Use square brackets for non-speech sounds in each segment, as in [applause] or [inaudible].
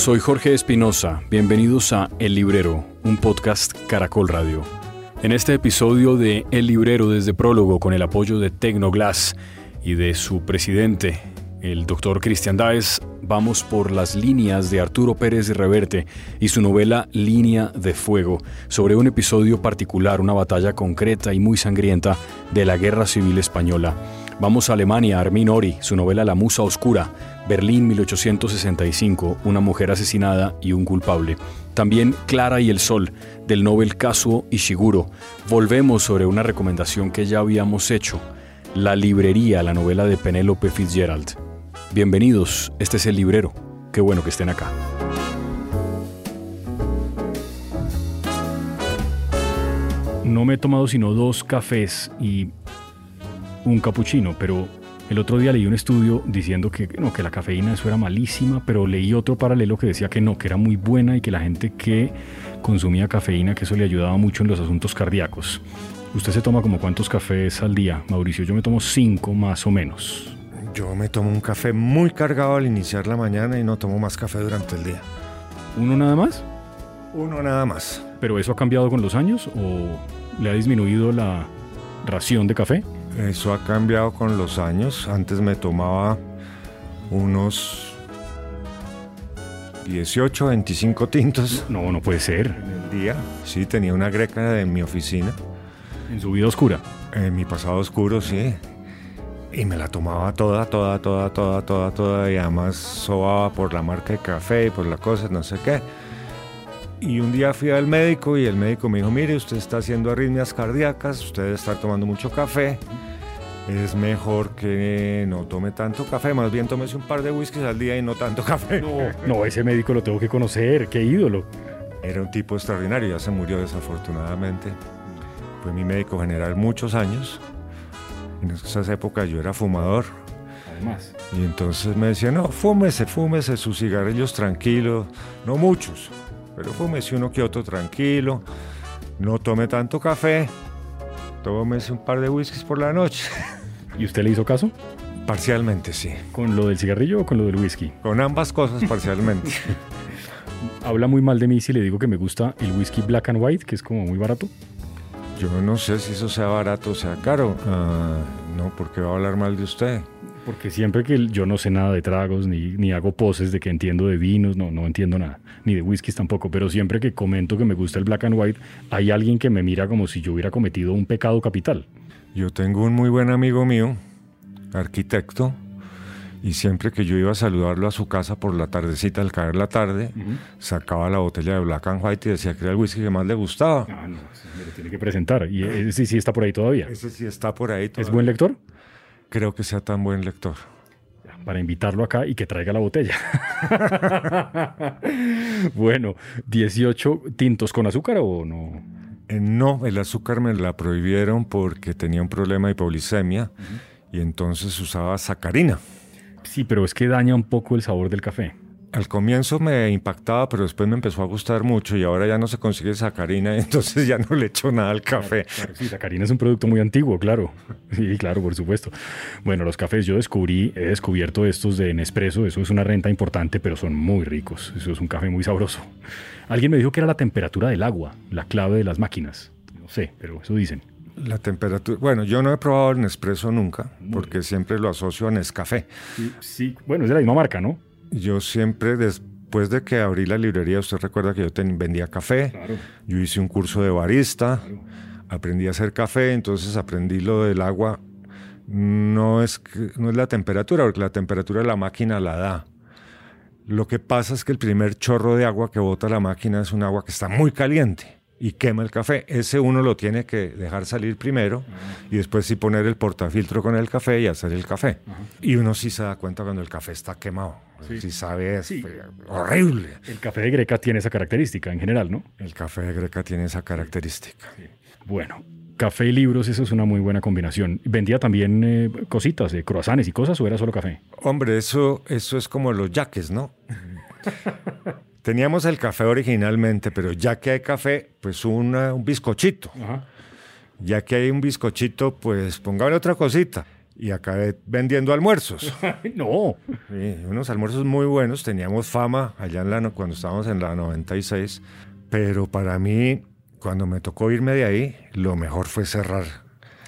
Soy Jorge Espinosa, bienvenidos a El Librero, un podcast Caracol Radio. En este episodio de El Librero desde Prólogo con el apoyo de Tecnoglass y de su presidente, el doctor Cristian Daes, vamos por las líneas de Arturo Pérez Reverte y su novela Línea de Fuego, sobre un episodio particular, una batalla concreta y muy sangrienta de la Guerra Civil Española. Vamos a Alemania, Armin Ori, su novela La Musa Oscura, Berlín 1865, una mujer asesinada y un culpable. También Clara y el Sol, del Nobel Kazuo Ishiguro. Volvemos sobre una recomendación que ya habíamos hecho, La Librería, la novela de Penélope Fitzgerald. Bienvenidos, este es el librero. Qué bueno que estén acá. No me he tomado sino dos cafés y un capuchino, pero el otro día leí un estudio diciendo que, no, que la cafeína eso era malísima, pero leí otro paralelo que decía que no, que era muy buena y que la gente que consumía cafeína, que eso le ayudaba mucho en los asuntos cardíacos. ¿Usted se toma como cuántos cafés al día, Mauricio? Yo me tomo cinco más o menos. Yo me tomo un café muy cargado al iniciar la mañana y no tomo más café durante el día. ¿Uno nada más? Uno nada más. ¿Pero eso ha cambiado con los años o le ha disminuido la ración de café? Eso ha cambiado con los años. Antes me tomaba unos 18, 25 tintos. No, no puede ser. En el día. Sí, tenía una greca en mi oficina. ¿En su vida oscura? En mi pasado oscuro, sí. Y me la tomaba toda, toda, toda, toda, toda, toda. Y además sobaba por la marca de café y por la cosa, no sé qué. Y un día fui al médico y el médico me dijo, mire, usted está haciendo arritmias cardíacas, usted debe estar tomando mucho café. Es mejor que no tome tanto café, más bien tómese un par de whiskies al día y no tanto [laughs] café. No, no, ese médico lo tengo que conocer, qué ídolo. Era un tipo extraordinario, ya se murió desafortunadamente. Fue mi médico general muchos años. En esas épocas yo era fumador. Además. Y entonces me decía, no, fúmese, fúmese sus cigarrillos tranquilos, no muchos, pero fúmese uno que otro tranquilo, no tome tanto café, tómese un par de whiskies por la noche. [laughs] ¿Y usted le hizo caso? Parcialmente, sí. ¿Con lo del cigarrillo o con lo del whisky? Con ambas cosas parcialmente. [laughs] Habla muy mal de mí si le digo que me gusta el whisky black and white, que es como muy barato. Yo no sé si eso sea barato o sea caro. Ah, no, porque va a hablar mal de usted. Porque siempre que yo no sé nada de tragos, ni, ni hago poses de que entiendo de vinos, no, no entiendo nada, ni de whiskies tampoco, pero siempre que comento que me gusta el black and white, hay alguien que me mira como si yo hubiera cometido un pecado capital. Yo tengo un muy buen amigo mío, arquitecto, y siempre que yo iba a saludarlo a su casa por la tardecita, al caer la tarde, sacaba la botella de Black and White y decía que era el whisky que más le gustaba. Ah, no, me lo tiene que presentar. Y ese sí está por ahí todavía. Ese sí está por ahí todavía. ¿Es buen lector? Creo que sea tan buen lector. Para invitarlo acá y que traiga la botella. [laughs] bueno, 18 tintos con azúcar o no? Eh, no, el azúcar me la prohibieron porque tenía un problema de hipoglicemia y entonces usaba sacarina. Sí, pero es que daña un poco el sabor del café. Al comienzo me impactaba, pero después me empezó a gustar mucho y ahora ya no se consigue sacarina, [laughs] entonces ya no le echo nada al café. Claro, claro, sí, sacarina es un producto muy antiguo, claro. [laughs] Sí, claro, por supuesto. Bueno, los cafés yo descubrí, he descubierto estos de Nespresso, eso es una renta importante, pero son muy ricos. Eso es un café muy sabroso. Alguien me dijo que era la temperatura del agua, la clave de las máquinas. No sé, pero eso dicen. La temperatura. Bueno, yo no he probado el Nespresso nunca, porque siempre lo asocio a Nescafé. Sí, sí, bueno, es de la misma marca, ¿no? Yo siempre, después de que abrí la librería, usted recuerda que yo ten, vendía café. Claro. Yo hice un curso de barista, Claro. aprendí a hacer café, entonces aprendí lo del agua. No es, no es la temperatura, porque la temperatura la máquina la da. Lo que pasa es que el primer chorro de agua que bota la máquina es un agua que está muy caliente y quema el café. Ese uno lo tiene que dejar salir primero y después sí poner el portafiltro con el café y hacer el café. Y uno sí se da cuenta cuando el café está quemado. Sí, sabe, es Sí. fe- horrible. El café de Greca tiene esa característica en general, ¿no? El café de Greca tiene esa característica. Bueno, café y libros, eso es una muy buena combinación. ¿Vendía también eh, cositas, de croissants y cosas o era solo café? Hombre, eso, eso es como los yaques, ¿no? [laughs] Teníamos el café originalmente, pero ya que hay café, pues una- un bizcochito. Ajá. Ya que hay un bizcochito, pues póngale otra cosita. Y acabé vendiendo almuerzos. [laughs] no. Sí, unos almuerzos muy buenos, teníamos fama allá en la, cuando estábamos en la 96, pero para mí, cuando me tocó irme de ahí, lo mejor fue cerrar.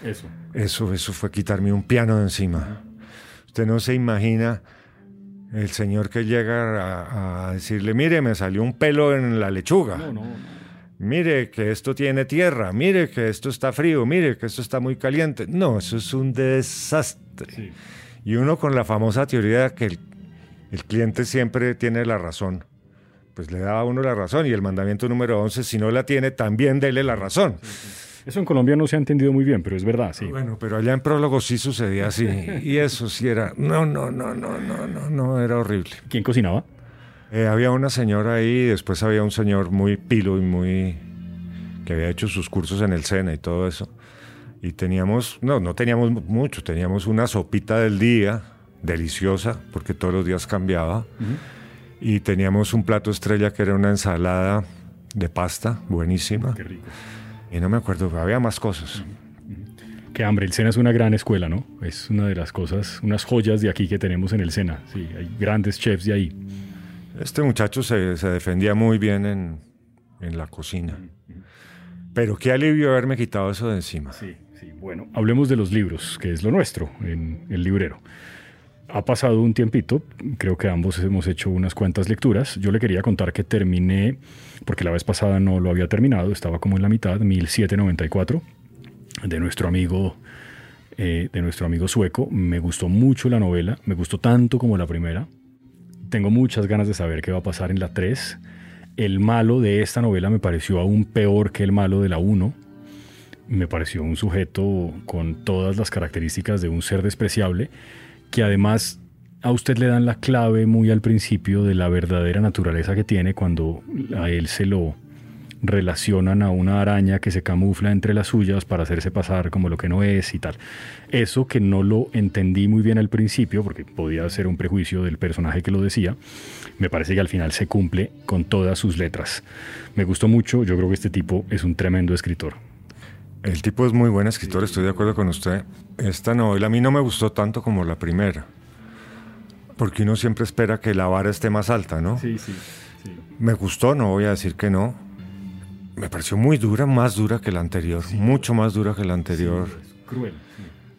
Eso. Eso, eso fue quitarme un piano de encima. Usted no se imagina el señor que llega a, decirle, mire, me salió un pelo en la lechuga. No, no, Mire que esto tiene tierra, mire que esto está frío, mire que esto está muy caliente. No, eso es un desastre. Y uno con la famosa teoría de que el, cliente siempre tiene la razón, pues le da a uno la razón. Y el mandamiento número 11, si no la tiene, también dele la razón. Eso en Colombia no se ha entendido muy bien, pero es verdad, sí. Bueno, pero allá en prólogo sí sucedía así. y eso sí era. No, no, no, no, no, no, no, era horrible. ¿Quién cocinaba? Eh, había una señora ahí, después había un señor muy pilo y muy. que había hecho sus cursos en el SENA y todo eso. Y teníamos. No, no teníamos mucho, teníamos una sopita del día, deliciosa, porque todos los días cambiaba. Y teníamos un plato estrella que era una ensalada de pasta, buenísima. Qué rico. Y no me acuerdo, había más cosas. Qué hambre, el SENA es una gran escuela, ¿no? Es una de las cosas, unas joyas de aquí que tenemos en el SENA. Sí, hay grandes chefs de ahí. Este muchacho se, defendía muy bien en, en, la cocina. Pero qué alivio haberme quitado eso de encima. Sí, sí. Bueno, hablemos de los libros, que es lo nuestro en el librero. Ha pasado un tiempito, creo que ambos hemos hecho unas cuantas lecturas. Yo le quería contar que terminé, porque la vez pasada no lo había terminado, estaba como en la mitad, 1794, de nuestro amigo, eh, de nuestro amigo sueco. Me gustó mucho la novela, me gustó tanto como la primera. Tengo muchas ganas de saber qué va a pasar en la 3. El malo de esta novela me pareció aún peor que el malo de la 1. Me pareció un sujeto con todas las características de un ser despreciable que además a usted le dan la clave muy al principio de la verdadera naturaleza que tiene cuando a él se lo relacionan a una araña que se camufla entre las suyas para hacerse pasar como lo que no es y tal. Eso que no lo entendí muy bien al principio, porque podía ser un prejuicio del personaje que lo decía, me parece que al final se cumple con todas sus letras. Me gustó mucho, yo creo que este tipo es un tremendo escritor. El tipo es muy buen escritor, estoy de acuerdo con usted. Esta novela a mí no me gustó tanto como la primera, porque uno siempre espera que la vara esté más alta, ¿no? Sí, sí. Me gustó, no voy a decir que no. Me pareció muy dura, más dura que la anterior, mucho más dura que la anterior. cruel.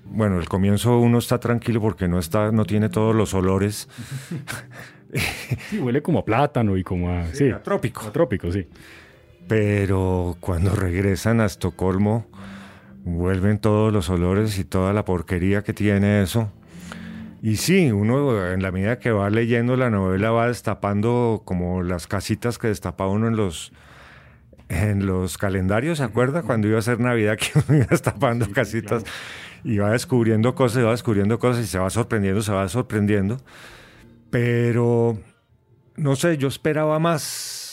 Bueno, el comienzo uno está tranquilo porque no está, no tiene todos los olores. [laughs] sí, huele como a plátano y como a, sí, a trópico. A trópico, sí. Pero cuando regresan a Estocolmo, vuelven todos los olores y toda la porquería que tiene eso. Y sí, uno en la medida que va leyendo la novela va destapando como las casitas que destapa uno en los, en los calendarios, ¿se acuerda? Cuando iba a ser Navidad que [laughs] uno iba destapando casitas y va descubriendo cosas, y va descubriendo cosas y se va sorprendiendo, se va sorprendiendo. Pero, no sé, yo esperaba más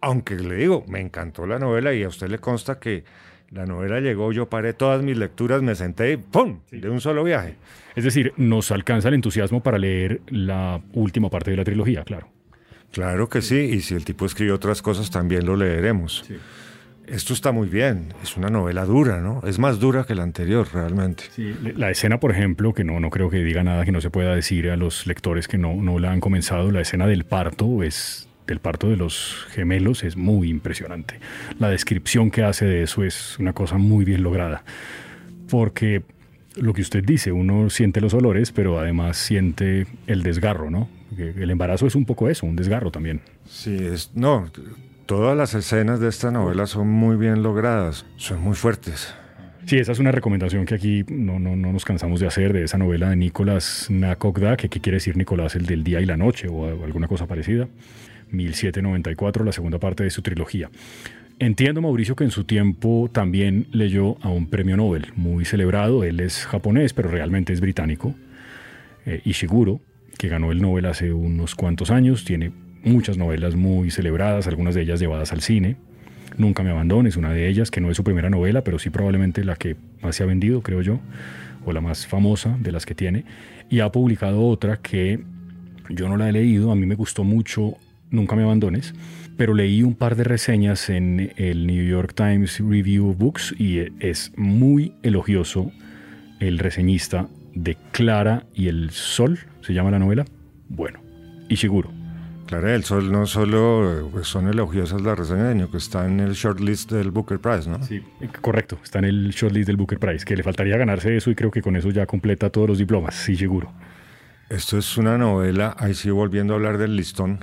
aunque le digo, me encantó la novela y a usted le consta que la novela llegó, yo paré todas mis lecturas, me senté y ¡pum! de un solo viaje. Es decir, nos alcanza el entusiasmo para leer la última parte de la trilogía, claro. Claro que sí, y si el tipo escribe otras cosas también lo leeremos. Esto está muy bien, es una novela dura, ¿no? Es más dura que la anterior, realmente. Sí, la escena, por ejemplo, que no, no creo que diga nada que no se pueda decir a los lectores que no, no la han comenzado, la escena del parto es el parto de los gemelos es muy impresionante. La descripción que hace de eso es una cosa muy bien lograda. Porque lo que usted dice, uno siente los olores, pero además siente el desgarro, ¿no? El embarazo es un poco eso, un desgarro también. Sí, es, no, todas las escenas de esta novela son muy bien logradas, son muy fuertes. Sí, esa es una recomendación que aquí no, no, no nos cansamos de hacer de esa novela de Nicolás Nakogda, que quiere decir Nicolás el del día y la noche o alguna cosa parecida. 1794, la segunda parte de su trilogía. Entiendo, Mauricio, que en su tiempo también leyó a un premio Nobel muy celebrado. Él es japonés, pero realmente es británico. Eh, Ishiguro, que ganó el Nobel hace unos cuantos años, tiene muchas novelas muy celebradas, algunas de ellas llevadas al cine. Nunca me abandones, una de ellas, que no es su primera novela, pero sí probablemente la que más se ha vendido, creo yo, o la más famosa de las que tiene. Y ha publicado otra que yo no la he leído, a mí me gustó mucho Nunca me abandones, pero leí un par de reseñas en el New York Times Review Books y es muy elogioso el reseñista de Clara y el Sol, se llama la novela. Bueno, y seguro. Clara y el Sol no solo pues, son elogiosas las reseñas, sino que está en el shortlist del Booker Prize, ¿no? Sí, correcto, está en el shortlist del Booker Prize, que le faltaría ganarse eso y creo que con eso ya completa todos los diplomas, sí, seguro. Esto es una novela, ahí sí volviendo a hablar del listón,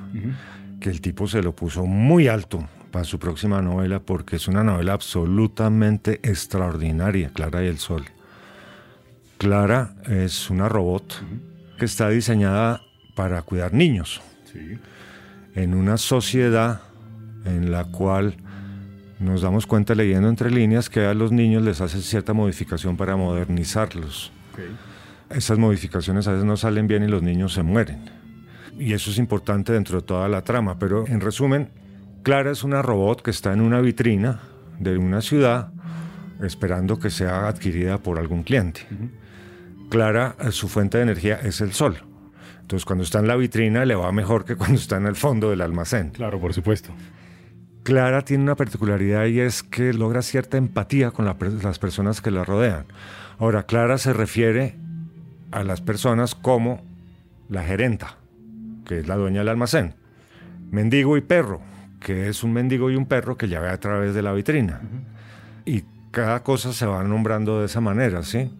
que el tipo se lo puso muy alto para su próxima novela porque es una novela absolutamente extraordinaria, Clara y el Sol. Clara es una robot que está diseñada para cuidar niños. En una sociedad en la cual nos damos cuenta leyendo entre líneas que a los niños les hace cierta modificación para modernizarlos. Esas modificaciones a veces no salen bien y los niños se mueren. Y eso es importante dentro de toda la trama, pero en resumen, Clara es una robot que está en una vitrina de una ciudad esperando que sea adquirida por algún cliente. Clara, eh, su fuente de energía es el sol. Entonces, cuando está en la vitrina, le va mejor que cuando está en el fondo del almacén. Claro, por supuesto. Clara tiene una particularidad y es que logra cierta empatía con las personas que la rodean. Ahora, Clara se refiere a las personas como la gerenta, que es la dueña del almacén, mendigo y perro, que es un mendigo y un perro que ya ve a través de la vitrina. Y cada cosa se va nombrando de esa manera, ¿sí?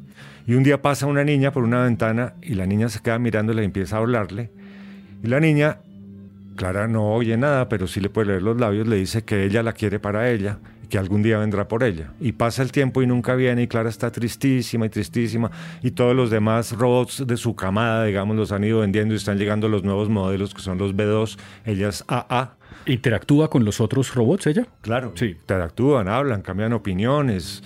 Y un día pasa una niña por una ventana y la niña se queda mirándola y empieza a hablarle. Y la niña, Clara no oye nada, pero sí le puede leer los labios, le dice que ella la quiere para ella y que algún día vendrá por ella. Y pasa el tiempo y nunca viene y Clara está tristísima y tristísima y todos los demás robots de su camada, digamos, los han ido vendiendo y están llegando los nuevos modelos que son los B2, ella es AA ¿Interactúa con los otros robots ella? Claro, sí. Interactúan, hablan, cambian opiniones.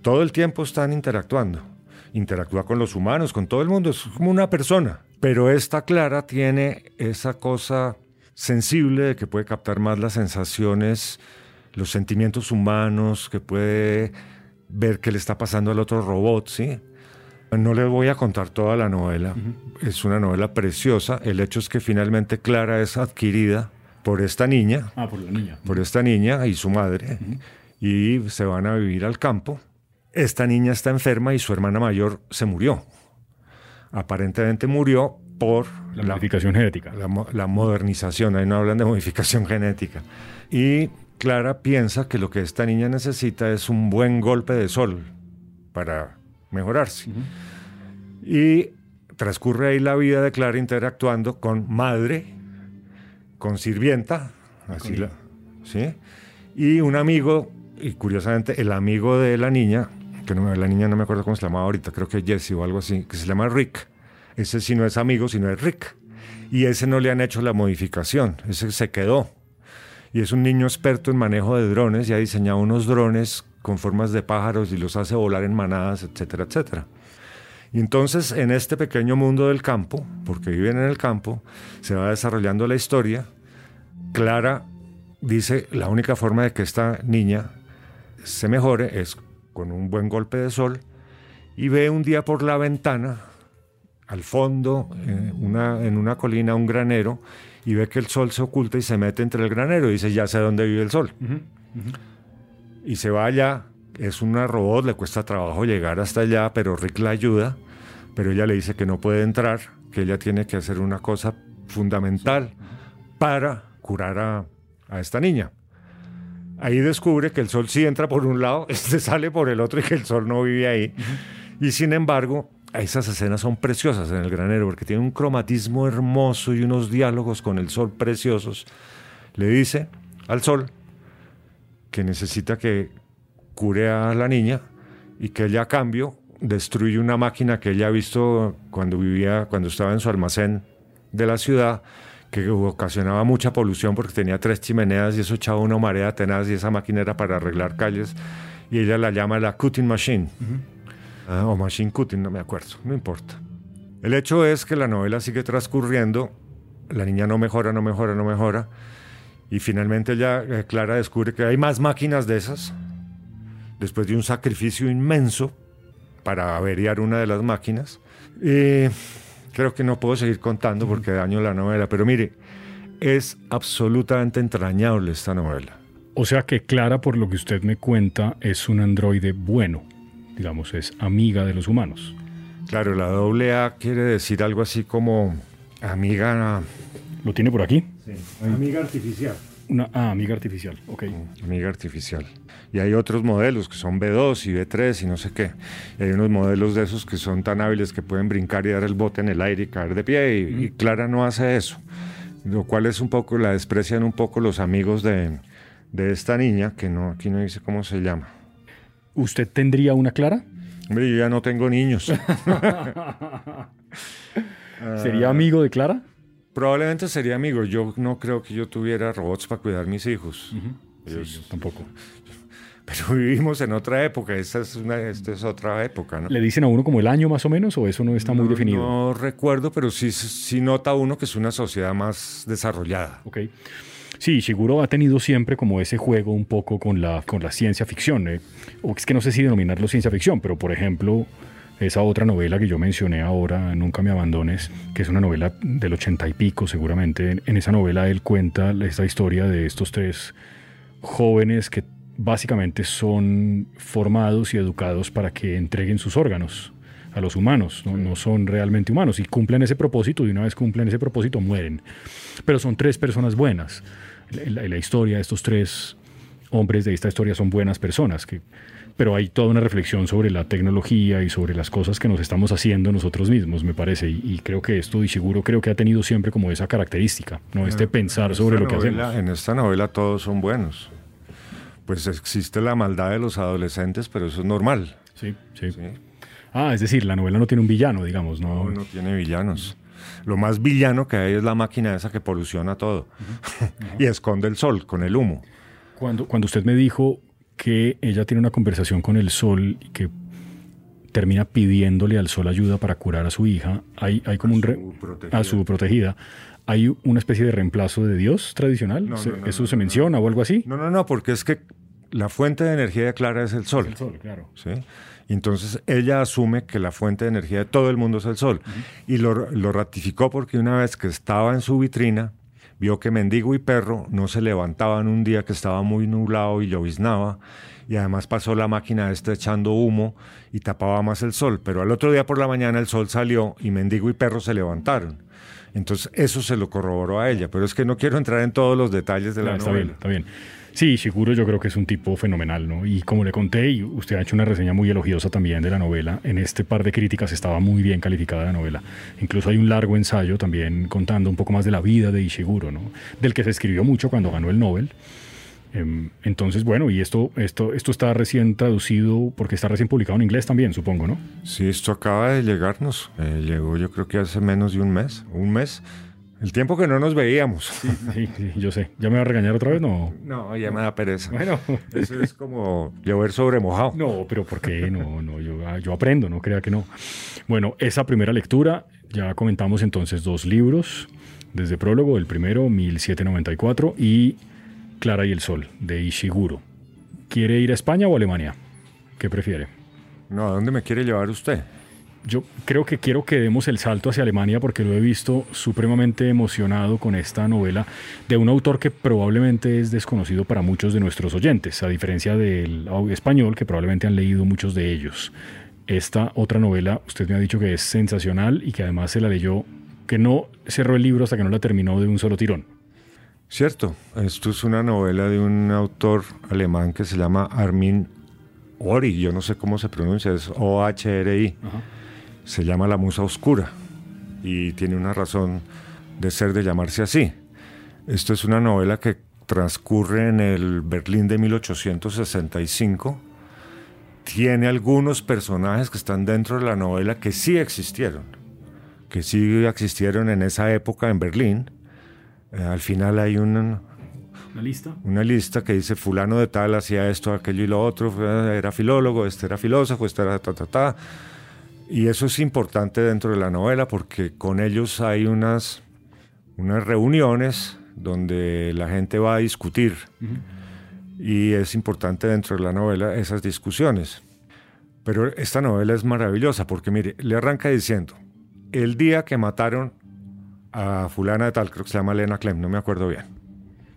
Todo el tiempo están interactuando. Interactúa con los humanos, con todo el mundo. Es como una persona. Pero esta Clara tiene esa cosa sensible de que puede captar más las sensaciones, los sentimientos humanos, que puede ver qué le está pasando al otro robot, ¿sí? No les voy a contar toda la novela. Es una novela preciosa. El hecho es que finalmente Clara es adquirida por esta niña. Ah, por la niña. Por esta niña y su madre. Y se van a vivir al campo. Esta niña está enferma y su hermana mayor se murió. Aparentemente murió por la, modificación genética. La, modernización, ahí no hablan de modificación [laughs] genética. Y Clara piensa que lo que esta niña necesita es un buen golpe de sol para mejorarse. Y transcurre ahí la vida de Clara interactuando con madre, con sirvienta, así la, ¿sí? Y un amigo, y curiosamente el amigo de la niña, la niña no me acuerdo cómo se llamaba ahorita, creo que Jesse o algo así, que se llama Rick. Ese sí no es amigo, sino es Rick. Y ese no le han hecho la modificación, ese se quedó. Y es un niño experto en manejo de drones y ha diseñado unos drones con formas de pájaros y los hace volar en manadas, etcétera, etcétera. Y entonces en este pequeño mundo del campo, porque viven en el campo, se va desarrollando la historia. Clara dice, la única forma de que esta niña se mejore es con un buen golpe de sol y ve un día por la ventana, al fondo, eh, una, en una colina, un granero, y ve que el sol se oculta y se mete entre el granero y dice, ya sé dónde vive el sol. Y se va allá es una robot, le cuesta trabajo llegar hasta allá, pero Rick la ayuda, pero ella le dice que no puede entrar, que ella tiene que hacer una cosa fundamental para curar a, esta niña. Ahí descubre que el sol sí entra por un lado, [laughs] este sale por el otro y que el sol no vive ahí. Y sin embargo, esas escenas son preciosas en el granero porque tiene un cromatismo hermoso y unos diálogos con el sol preciosos. Le dice al sol que necesita que cure a la niña y que ella a cambio destruye una máquina que ella ha visto cuando vivía, cuando estaba en su almacén de la ciudad, que ocasionaba mucha polución porque tenía tres chimeneas y eso echaba una marea tenaz y esa máquina era para arreglar calles y ella la llama la cutting machine ah, o machine cutting, no me acuerdo, no importa. El hecho es que la novela sigue transcurriendo, la niña no mejora, no mejora, no mejora y finalmente ella, eh, Clara, descubre que hay más máquinas de esas después de un sacrificio inmenso para averiar una de las máquinas. Y creo que no puedo seguir contando porque daño la novela, pero mire, es absolutamente entrañable esta novela. O sea que Clara, por lo que usted me cuenta, es un androide bueno, digamos, es amiga de los humanos. Claro, la doble A quiere decir algo así como amiga. ¿Lo tiene por aquí? Sí. Amiga artificial. Una ah, amiga artificial, ok. Amiga artificial. Y hay otros modelos que son B2 y B3 y no sé qué. Y hay unos modelos de esos que son tan hábiles que pueden brincar y dar el bote en el aire y caer de pie. Y, y Clara no hace eso. Lo cual es un poco, la desprecian un poco los amigos de, de esta niña, que no, aquí no dice cómo se llama. ¿Usted tendría una Clara? Hombre, yo ya no tengo niños. [laughs] [laughs] ¿Sería amigo de Clara? Probablemente sería amigo. Yo no creo que yo tuviera robots para cuidar mis hijos. Sí, yo tampoco. [laughs] Pero vivimos en otra época. Esta es, una, esta es otra época, ¿no? ¿Le dicen a uno como el año más o menos o eso no está muy No- definido? No recuerdo, pero sí, sí nota uno que es una sociedad más desarrollada. Ok. Sí, Shiguro ha tenido siempre como ese juego un poco con la, con la ciencia ficción. ¿eh? O es que no sé si denominarlo ciencia ficción, pero por ejemplo, esa otra novela que yo mencioné ahora, Nunca me abandones, que es una novela del ochenta y pico seguramente. En esa novela él cuenta esta historia de estos tres jóvenes que básicamente son formados y educados para que entreguen sus órganos a los humanos, ¿no? no son realmente humanos y cumplen ese propósito y una vez cumplen ese propósito mueren. Pero son tres personas buenas. La, la- la historia de estos tres hombres de esta historia son buenas personas, que, pero hay toda una reflexión sobre la tecnología y sobre las cosas que nos estamos haciendo nosotros mismos, me parece, y, y creo que esto, y seguro creo que ha tenido siempre como esa característica, ¿no? Este pensar sobre lo que novela- hacemos. En esta novela todos son buenos. Pues existe la maldad de los adolescentes, pero eso es normal. Sí, sí. ¿sí? Ah, es decir, la novela no tiene un villano, digamos, ¿no? No, no tiene villanos. Lo más villano que hay es la máquina esa que poluciona todo [laughs] y esconde el sol con el humo. Cuando, cuando usted me dijo que ella tiene una conversación con el sol y que termina pidiéndole al sol ayuda para curar a su hija, hay, hay como un... re- su a su protegida. ¿Hay una especie de reemplazo de Dios tradicional? No, ¿Se- no, no, ¿Eso no, se menciona o algo así? No, no, no, porque es que la fuente de energía de Clara es el sol. El sol, claro. Entonces ella asume que la fuente de energía de todo el mundo es el sol. Y lo, lo ratificó porque una vez que estaba en su vitrina, vio que mendigo y perro no se levantaban un día que estaba muy nublado y lloviznaba. Y además pasó la máquina esta echando humo y tapaba más el sol. Pero al otro día por la mañana el sol salió y mendigo y perro se levantaron. Entonces eso se lo corroboró a ella. Pero es que no quiero entrar en todos los detalles de la está novela. bien, está bien. Sí, seguro yo creo que es un tipo fenomenal, ¿no? Y como le conté, y usted ha hecho una reseña muy elogiosa también de la novela, en este par de críticas estaba muy bien calificada la novela. Incluso hay un largo ensayo también contando un poco más de la vida de Ishiguro, ¿no? Del que se escribió mucho cuando ganó el Nobel. Em, Entonces, bueno, y esto, esto, esto está recién traducido porque está recién publicado en inglés también, supongo, ¿no? Sí, esto acaba de llegarnos. Eh, llegó yo creo que hace menos de un mes. Un mes. El tiempo que no nos veíamos. Sí, sí, yo sé. ¿Ya me va a regañar otra vez? No. No, ya me da pereza. Bueno. Eso es como llover sobre mojado. No, pero ¿por qué? No, no, yo, ah, yo aprendo, no crea que no. Bueno, esa primera lectura, ya comentamos entonces dos libros, desde prólogo, el primero, 1794, y Clara y el Sol, de Ishiguro. ¿Quiere ir a España o a Alemania? ¿Qué prefiere? No, ¿a dónde me quiere llevar usted? Yo creo que quiero que demos el salto hacia Alemania porque lo he visto supremamente emocionado con esta novela de un autor que probablemente es desconocido para muchos de nuestros oyentes, a diferencia del español que probablemente han leído muchos de ellos. Esta otra novela, usted me ha dicho que es sensacional y que además se la leyó, que no cerró el libro hasta que no la terminó de un solo tirón. Cierto, esto es una novela de un autor alemán que se llama Armin Ori, yo no sé cómo se pronuncia, es O-H-R-I. Se llama La Musa Oscura y tiene una razón de ser de llamarse así. Esto es una novela que transcurre en el Berlín de 1865. Tiene algunos personajes que están dentro de la novela que sí existieron, que sí existieron en esa época en Berlín. Eh, al final hay un, ¿La lista? una lista que dice fulano de tal hacía esto, aquello y lo otro, fue- era filólogo, este era filósofo, este era ta, ta, ta. Y eso es importante dentro de la novela porque con ellos hay unas, unas reuniones donde la gente va a discutir. Y es importante dentro de la novela esas discusiones. Pero esta novela es maravillosa porque, mire, le arranca diciendo, el día que mataron a fulana de tal, creo que se llama Elena Clem, no me acuerdo bien.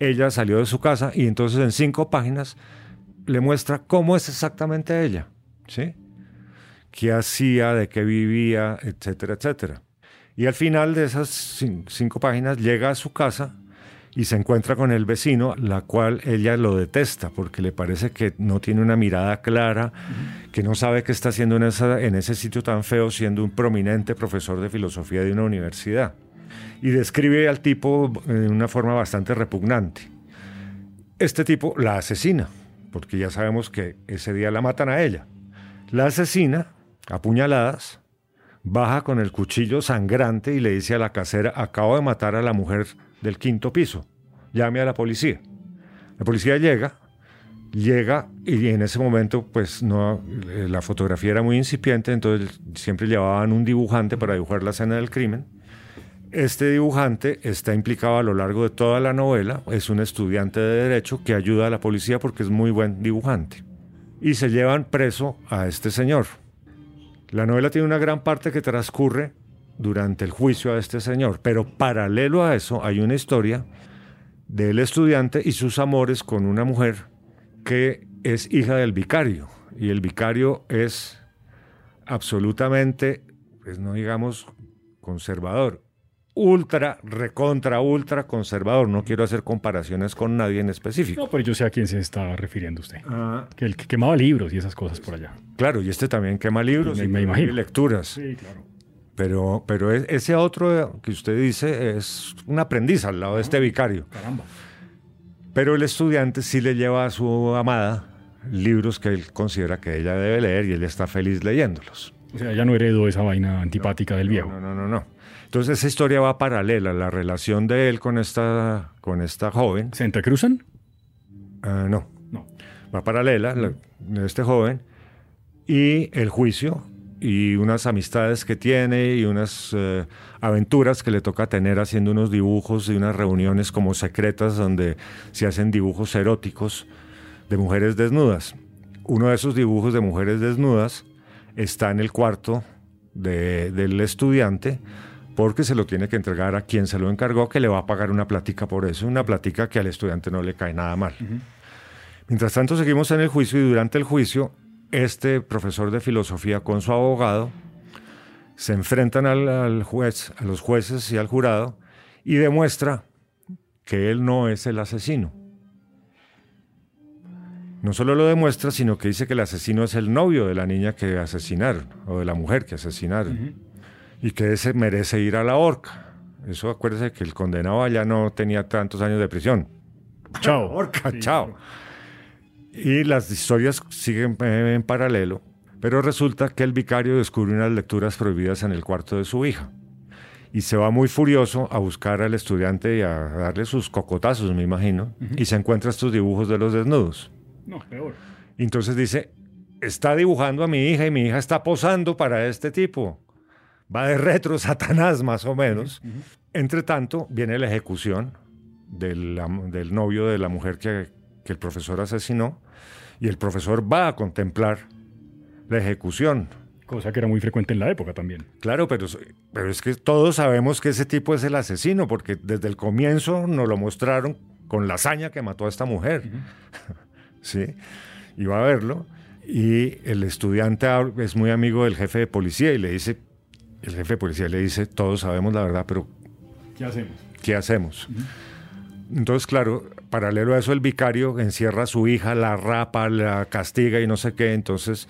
Ella salió de su casa y entonces en cinco páginas le muestra cómo es exactamente ella, ¿sí? Qué hacía, de qué vivía, etcétera, etcétera. Y al final de esas cinco páginas llega a su casa y se encuentra con el vecino, la cual ella lo detesta porque le parece que no tiene una mirada clara, que no sabe qué está haciendo en, esa, en ese sitio tan feo siendo un prominente profesor de filosofía de una universidad. Y describe al tipo de una forma bastante repugnante. Este tipo la asesina, porque ya sabemos que ese día la matan a ella. La asesina, a puñaladas, baja con el cuchillo sangrante y le dice a la casera, acabo de matar a la mujer del quinto piso, llame a la policía. La policía llega, llega y en ese momento pues no, eh, la fotografía era muy incipiente, entonces siempre llevaban un dibujante para dibujar la escena del crimen. Este dibujante está implicado a lo largo de toda la novela, es un estudiante de derecho que ayuda a la policía porque es muy buen dibujante. Y se llevan preso a este señor, la novela tiene una gran parte que transcurre durante el juicio a este señor, pero paralelo a eso hay una historia del estudiante y sus amores con una mujer que es hija del vicario. Y el vicario es absolutamente, pues no digamos conservador, ultra, recontra, ultra conservador. No quiero hacer comparaciones con nadie en específico. No, pero yo sé a quién se está refiriendo usted. Ah. Que el que quemaba libros y esas cosas por allá. Claro, y este también quema libros me, y, lecturas. Sí, claro. Pero, pero ese otro que usted dice es un aprendiz al lado de este vicario. Caramba. Pero el estudiante sí le lleva a su amada libros que él considera que ella debe leer y él está feliz leyéndolos. O sea, ya no heredó esa vaina antipática del viejo. No, no, no, no. Entonces esa historia va paralela, la relación de él con esta, con esta joven. ¿Se entrecruzan? Uh, no. No. Va paralela de este joven y el juicio y unas amistades que tiene y unas uh, aventuras que le toca tener haciendo unos dibujos y unas reuniones como secretas donde se hacen dibujos eróticos de mujeres desnudas. Uno de esos dibujos de mujeres desnudas está en el cuarto de, del estudiante porque se lo tiene que entregar a quien se lo encargó, que le va a pagar una plática por eso, una plática que al estudiante no le cae nada mal. Mientras tanto, seguimos en el juicio y durante el juicio, este profesor de filosofía con su abogado se enfrentan al, juez, a los jueces y al jurado y demuestra que él no es el asesino. No solo lo demuestra, sino que dice que el asesino es el novio de la niña que asesinaron o de la mujer que asesinaron y que ese merece ir a la horca. Eso acuérdese que el condenado ya no tenía tantos años de prisión. [laughs] Chao. horca, chao. Y las historias siguen en paralelo, pero resulta que el vicario descubre unas lecturas prohibidas en el cuarto de su hija. Y se va muy furioso a buscar al estudiante y a darle sus cocotazos, me imagino, y se encuentra estos dibujos de los desnudos. No, peor. entonces dice, está dibujando a mi hija y mi hija está posando para este tipo va de retro [laughs] Satanás más o menos. Entre tanto, viene la ejecución del, del novio de la mujer que, que, el profesor asesinó y el profesor va a contemplar la ejecución. Cosa que era muy frecuente en la época también. Claro, pero, pero es que todos sabemos que ese tipo es el asesino, porque desde el comienzo nos lo mostraron con la hazaña que mató a esta mujer. [laughs] ¿Sí? Iba a verlo. Y el estudiante es muy amigo del jefe de policía y le dice, el jefe de policía le dice, todos sabemos la verdad, pero ¿qué hacemos? ¿Qué hacemos? Entonces, claro, paralelo a eso, el vicario encierra a su hija, la rapa, la castiga y no sé qué. Entonces,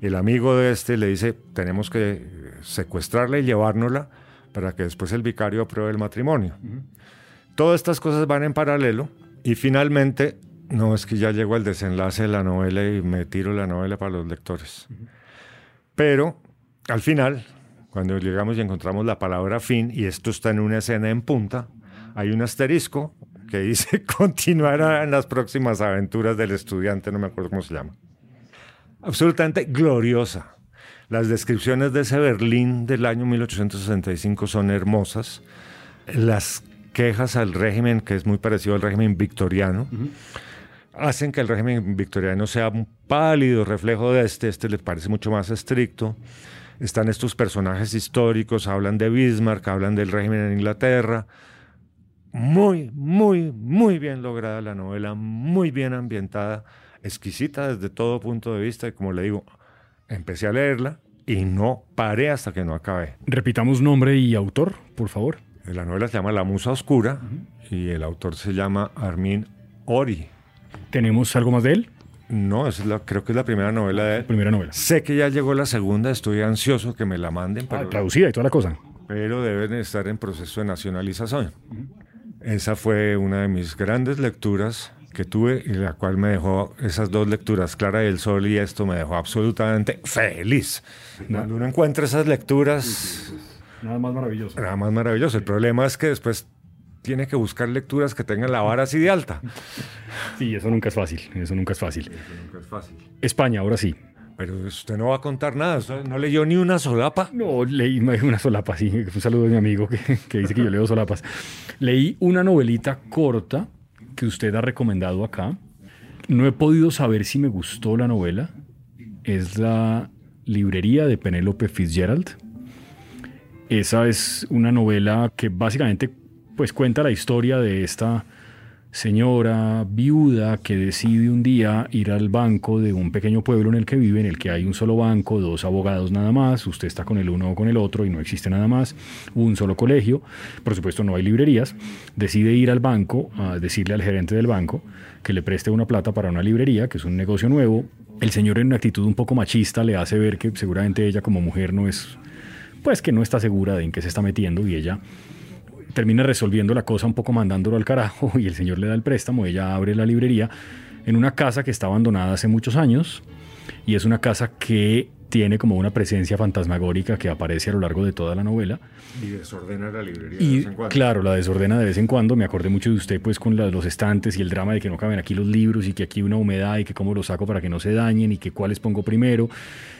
el amigo de este le dice, tenemos que secuestrarla y llevárnosla para que después el vicario apruebe el matrimonio. Todas estas cosas van en paralelo y finalmente, no es que ya llegó el desenlace de la novela y me tiro la novela para los lectores. Pero al final, cuando llegamos y encontramos la palabra fin, y esto está en una escena en punta, hay un asterisco que dice [laughs] continuará en las próximas aventuras del estudiante, no me acuerdo cómo se llama. Absolutamente gloriosa. Las descripciones de ese Berlín del año 1865 son hermosas. Las quejas al régimen, que es muy parecido al régimen victoriano, hacen que el régimen victoriano sea un pálido reflejo de este. Este le parece mucho más estricto están estos personajes históricos, hablan de Bismarck, hablan del régimen en Inglaterra. Muy, muy, muy bien lograda la novela, muy bien ambientada, exquisita desde todo punto de vista. Y como le digo, empecé a leerla y no paré hasta que no acabé. Repitamos nombre y autor, por favor. La novela se llama La Musa Oscura y el autor se llama Armin Ori. ¿Tenemos algo más de él? No, es la, creo que es la primera novela de él. Primera novela. Sé que ya llegó la segunda, estoy ansioso que me la manden. Pero, ah, traducida y toda la cosa. Pero deben estar en proceso de nacionalización. Esa fue una de mis grandes lecturas que tuve y la cual me dejó esas dos lecturas, Clara del Sol y esto, me dejó absolutamente feliz. Cuando uno encuentra esas lecturas... Nada más maravilloso. Nada más maravilloso. El problema es que después tiene que buscar lecturas que tengan la vara así de alta. Sí, eso nunca es fácil. Eso nunca es fácil. Eso nunca es fácil. España, ahora sí. Pero usted no va a contar nada, ¿no leyó ni una solapa? No, leí una solapa, sí. Un saludo de mi amigo que, que dice que yo leo solapas. Leí una novelita corta que usted ha recomendado acá. No he podido saber si me gustó la novela. Es la librería de Penélope Fitzgerald. Esa es una novela que básicamente pues cuenta la historia de esta señora viuda que decide un día ir al banco de un pequeño pueblo en el que vive, en el que hay un solo banco, dos abogados nada más, usted está con el uno o con el otro y no existe nada más, un solo colegio, por supuesto no hay librerías, decide ir al banco a decirle al gerente del banco que le preste una plata para una librería, que es un negocio nuevo. El señor en una actitud un poco machista le hace ver que seguramente ella como mujer no es, pues que no está segura de en qué se está metiendo y ella termina resolviendo la cosa un poco mandándolo al carajo [laughs] y el señor le da el préstamo, ella abre la librería en una casa que está abandonada hace muchos años y es una casa que tiene como una presencia fantasmagórica que aparece a lo largo de toda la novela. Y desordena la librería de vez en cuando. Claro, la desordena de vez en cuando. Me acordé mucho de usted pues con los estantes y el drama de que no caben aquí los libros y que aquí hay una humedad y que cómo los saco para que no se dañen y que cuáles pongo primero.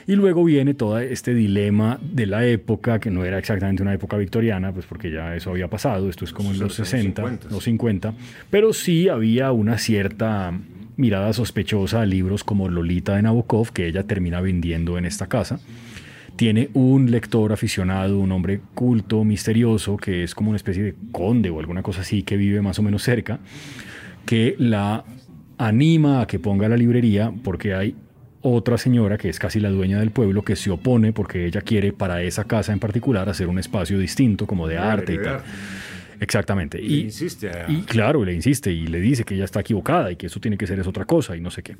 Y luego viene todo este dilema de la época, que no era exactamente una época victoriana, pues porque ya eso había pasado, esto es como en los 60, 50. los 50, pero sí había una cierta mirada sospechosa a libros como Lolita de Nabokov, que ella termina vendiendo en esta casa. Tiene un lector aficionado, un hombre culto, misterioso, que es como una especie de conde o alguna cosa así, que vive más o menos cerca, que la anima a que ponga la librería porque hay otra señora que es casi la dueña del pueblo que se opone porque ella quiere para esa casa en particular hacer un espacio distinto como de arte y tal. Exactamente. Y, insiste. Y claro, le insiste y le dice que ella está equivocada y que eso tiene que ser es otra cosa y no sé qué.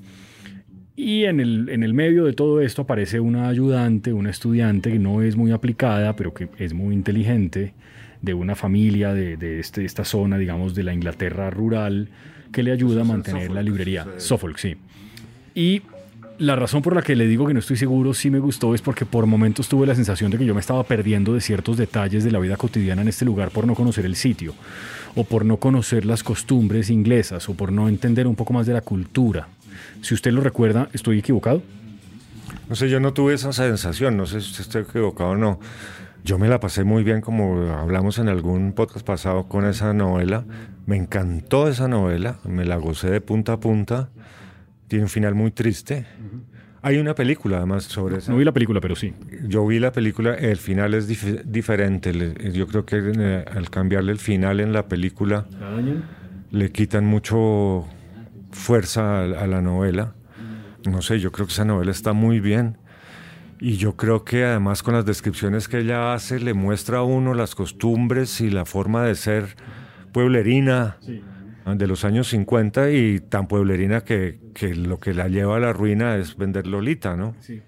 Y en el, en el medio de todo esto aparece una ayudante, una estudiante que no es muy aplicada, pero que es muy inteligente, de una familia de, de este, esta zona, digamos, de la Inglaterra rural, que le ayuda a mantener la librería. Suffolk, sí. Y la razón por la que le digo que no estoy seguro si me gustó es porque por momentos tuve la sensación de que yo me estaba perdiendo de ciertos detalles de la vida cotidiana en este lugar por no conocer el sitio, o por no conocer las costumbres inglesas, o por no entender un poco más de la cultura. Si usted lo recuerda, ¿estoy equivocado? No sé, yo no tuve esa sensación, no sé si usted está equivocado o no. Yo me la pasé muy bien, como hablamos en algún podcast pasado con esa novela. Me encantó esa novela, me la gocé de punta a punta tiene un final muy triste. Hay una película además sobre eso. No vi la película, pero sí. Yo vi la película, el final es diferente. yo creo que eh, al cambiarle el final en la película le quitan mucho fuerza a, la novela. No sé, yo creo que esa novela está muy bien. Y yo creo que además con las descripciones que ella hace le muestra a uno las costumbres y la forma de ser pueblerina. Sí de los años 50 y tan pueblerina que, que, lo que la lleva a la ruina es vender Lolita, ¿no? Sí.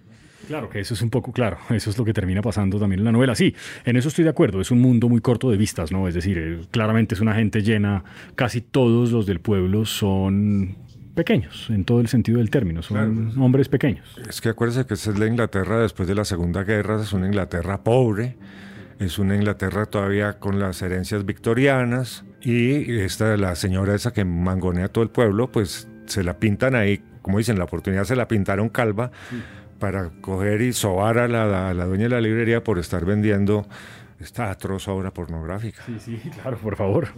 Claro, que eso es un poco claro, [laughs] eso es lo que termina pasando también en la novela. Sí, en eso estoy de acuerdo, es un mundo muy corto de vistas, ¿no? Es decir, eh, claramente es una gente llena, casi todos los del pueblo son pequeños, en todo el sentido del término, son hombres pequeños. Es que acuérdese que esa es la Inglaterra después de la Segunda Guerra, es una Inglaterra pobre, es una Inglaterra todavía con las herencias victorianas y esta, la señora esa que mangonea todo el pueblo, pues se la pintan ahí, como dicen, la oportunidad se la pintaron calva para coger y sobar a la, a la dueña de la librería por estar vendiendo esta atroz obra pornográfica. Sí, sí, [laughs] claro, por favor.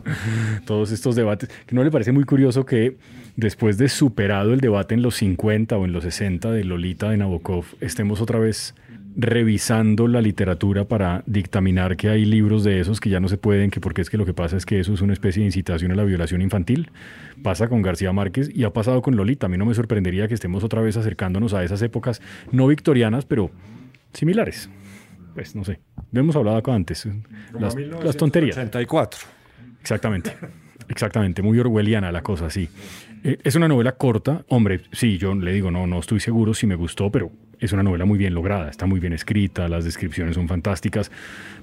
Todos estos debates. ¿No le parece muy curioso que después de superado el debate en los 50 o en los 60 de Lolita de Nabokov, estemos otra vez revisando la literatura para dictaminar que hay libros de esos que ya no se pueden, que porque es que lo que pasa es que eso es una especie de incitación a la violación infantil. Pasa con García Márquez y ha pasado con Lolita. A mí no me sorprendería que estemos otra vez acercándonos a esas épocas no victorianas, pero similares. Pues no sé, lo hemos hablado acá antes. Las, las tonterías. 84. Exactamente. Exactamente, muy orwelliana la cosa, sí. Eh, es una novela corta, hombre, sí, yo le digo, no, no estoy seguro si me gustó, pero es una novela muy bien lograda, está muy bien escrita, las descripciones son fantásticas.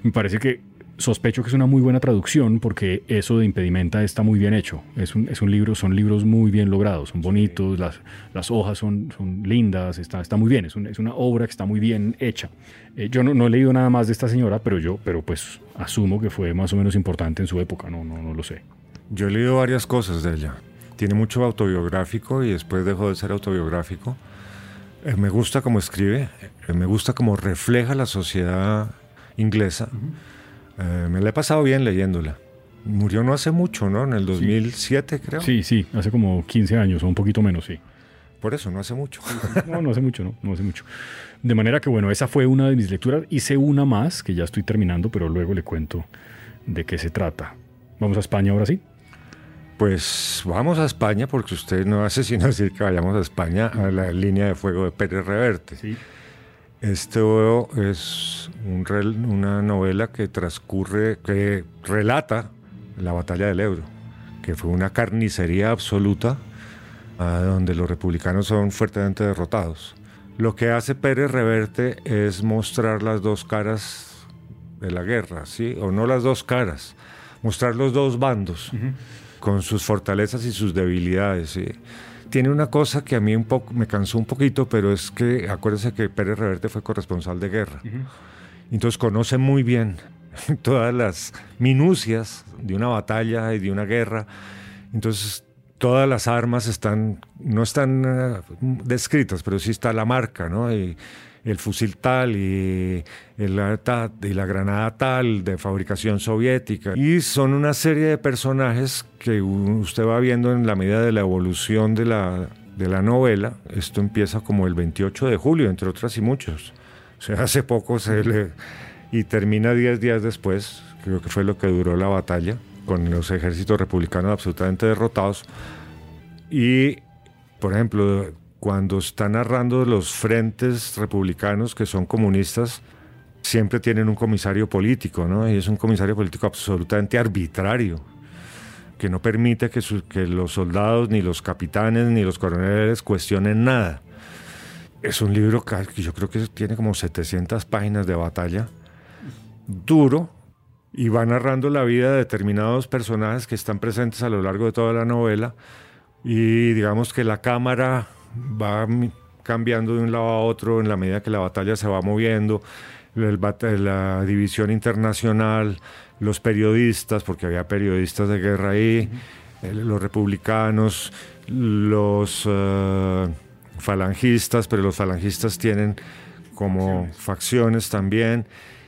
Me parece que sospecho que es una muy buena traducción porque eso de impedimenta está muy bien hecho. Es un, es un libro, son libros muy bien logrados, son bonitos, las, las hojas son, son lindas, está, está muy bien, es, es una obra que está muy bien hecha. Eh, yo no, no, he leído nada más de esta señora, pero yo pero pues asumo que fue más o menos importante en su época, no, no, no lo sé. Yo he leído varias cosas de ella. Tiene mucho autobiográfico y después dejó de ser autobiográfico. Eh, me gusta cómo escribe, eh, me gusta cómo refleja la sociedad inglesa. Eh, me la he pasado bien leyéndola. Murió no hace mucho, ¿no? En el 2007, creo. Sí, sí, hace como 15 años o un poquito menos, sí. Por eso, no hace mucho. no, no hace mucho, no, no hace mucho. De manera que, bueno, esa fue una de mis lecturas. Hice una más, que ya estoy terminando, pero luego le cuento de qué se trata. ¿Vamos a España ahora sí? Pues vamos a España porque usted no hace sino decir que vayamos a España a la línea de fuego de Pérez Reverte. Sí. Este es una novela que transcurre, que relata la batalla del Ebro, que fue una carnicería absoluta donde los republicanos son fuertemente derrotados. Lo que hace Pérez Reverte es mostrar las dos caras de la guerra, ¿sí? O no las dos caras, mostrar los dos bandos con sus fortalezas y sus debilidades. Tiene una cosa que a mí un poco me cansó un poquito, pero es que acuérdense que Pérez Reverte fue corresponsal de guerra. Entonces conoce muy bien [laughs] todas las minucias de una batalla y de una guerra. Entonces todas las armas están, no están eh, descritas, pero sí está la marca, ¿no? Y, el fusil tal y, el, y la granada tal de fabricación soviética. Y son una serie de personajes que usted va viendo en la medida de la evolución de la, de la novela. Esto empieza como el 28 de julio, entre otras y muchos. O sea, [laughs] hace poco se le... Y termina 10 días después, creo que fue lo que duró la batalla, con los ejércitos republicanos absolutamente derrotados. Y, por ejemplo, cuando está narrando los frentes republicanos que son comunistas, siempre tienen un comisario político, ¿no? Y es un comisario político absolutamente arbitrario, que no permite que, que los soldados, ni los capitanes, ni los coroneles cuestionen nada. Es un libro que yo creo que tiene como 700 páginas de batalla, duro, y va narrando la vida de determinados personajes que están presentes a lo largo de toda la novela. Y digamos que la cámara va cambiando de un lado a otro en la medida que la batalla se va moviendo, la división internacional, los periodistas, porque había periodistas de guerra ahí, los republicanos, los eh, falangistas, pero los falangistas tienen como facciones, también.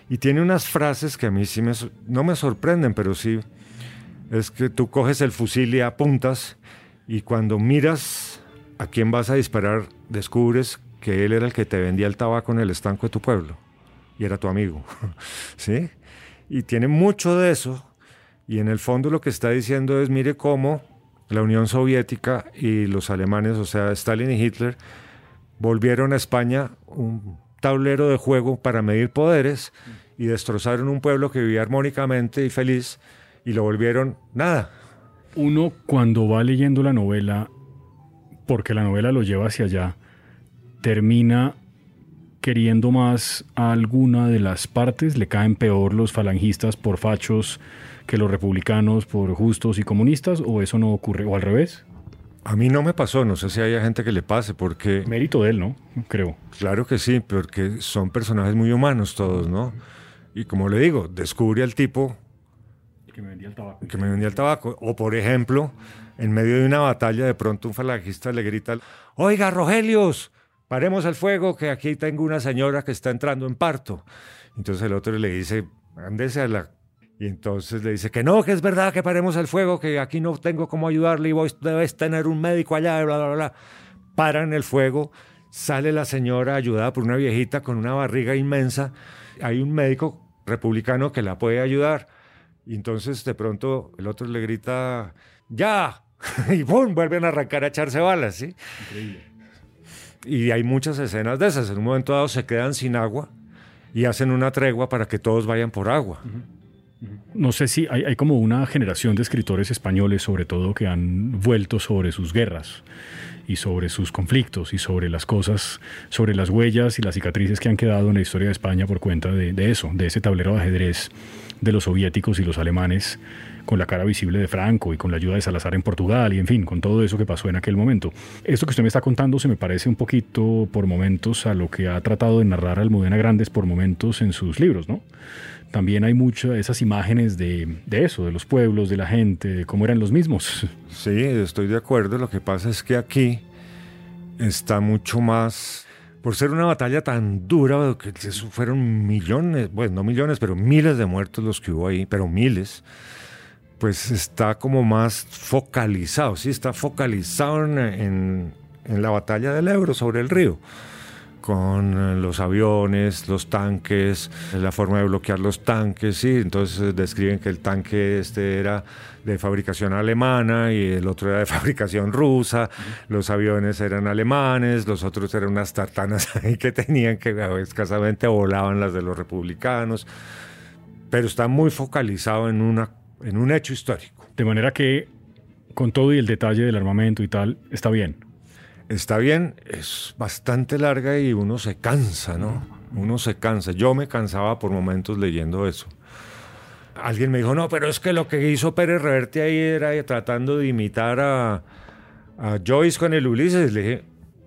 Y tiene unas frases que a mí sí me, no me sorprenden, pero sí, es que tú coges el fusil y apuntas y cuando miras a quién vas a disparar, descubres que él era el que te vendía el tabaco en el estanco de tu pueblo y era tu amigo. [laughs] ¿Sí? Y tiene mucho de eso. Y en el fondo lo que está diciendo es, mire cómo la Unión Soviética y los alemanes, o sea, Stalin y Hitler, volvieron a España un tablero de juego para medir poderes y destrozaron un pueblo que vivía armónicamente y feliz y lo volvieron nada. Uno cuando va leyendo la novela porque la novela lo lleva hacia allá, termina queriendo más a alguna de las partes, le caen peor los falangistas por fachos que los republicanos por justos y comunistas, o eso no ocurre, o al revés. A mí no me pasó, no sé si haya gente que le pase, porque... Mérito de él, ¿no? Creo. Claro que sí, porque son personajes muy humanos todos, ¿no? Y como le digo, descubre al tipo... Que me vendía el tabaco. Que me vendía el tabaco. O por ejemplo, en medio de una batalla, de pronto un falangista le grita, oiga, Rogelius, paremos el fuego, que aquí tengo una señora que está entrando en parto. Entonces el otro le dice, ándese a la... Y entonces le dice que no, que es verdad que paremos el fuego, que aquí no tengo cómo ayudarle y vos debes tener un médico allá, bla, bla, bla. Paran el fuego, sale la señora ayudada por una viejita con una barriga inmensa. Hay un médico republicano que la puede ayudar. Y entonces de pronto el otro le grita, ya, [laughs] y ¡pum! vuelven a arrancar a echarse balas, ¿sí? Increíble. Y hay muchas escenas de esas. En un momento dado se quedan sin agua y hacen una tregua para que todos vayan por agua. No sé si hay, hay, como una generación de escritores españoles, sobre todo, que han vuelto sobre sus guerras y sobre sus conflictos y sobre las cosas, sobre las huellas y las cicatrices que han quedado en la historia de España por cuenta de, de eso, de ese tablero de ajedrez de los soviéticos y los alemanes con la cara visible de Franco y con la ayuda de Salazar en Portugal y en fin, con todo eso que pasó en aquel momento. Esto que usted me está contando se me parece un poquito por momentos a lo que ha tratado de narrar Almudena Grandes por momentos en sus libros, ¿no? También hay muchas esas imágenes de, de eso, de los pueblos, de la gente, de cómo eran los mismos. [laughs] Sí, estoy de acuerdo. Lo que pasa es que aquí está mucho más por ser una batalla tan dura, que fueron millones, bueno, no millones, pero miles de muertos los que hubo ahí, pero miles pues está como más focalizado, sí, está focalizado en, la batalla del Ebro sobre el río, con eh, los aviones, los tanques, la forma de bloquear los tanques, sí, entonces describen que el tanque este era de fabricación alemana y el otro era de [laughs] fabricación rusa, los aviones eran alemanes, los otros eran unas tartanas [laughs] ahí que tenían que escasamente volaban las de los republicanos, pero está muy focalizado en una en un hecho histórico. De manera que, con todo y el detalle del armamento y tal, está bien. Está bien, es bastante larga y uno se cansa, ¿no? Uno se cansa. Yo me cansaba por momentos leyendo eso. Alguien me dijo, no, pero es que lo que hizo Pérez Reverte ahí era tratando de imitar a, a Joyce con el Ulises. Le dije,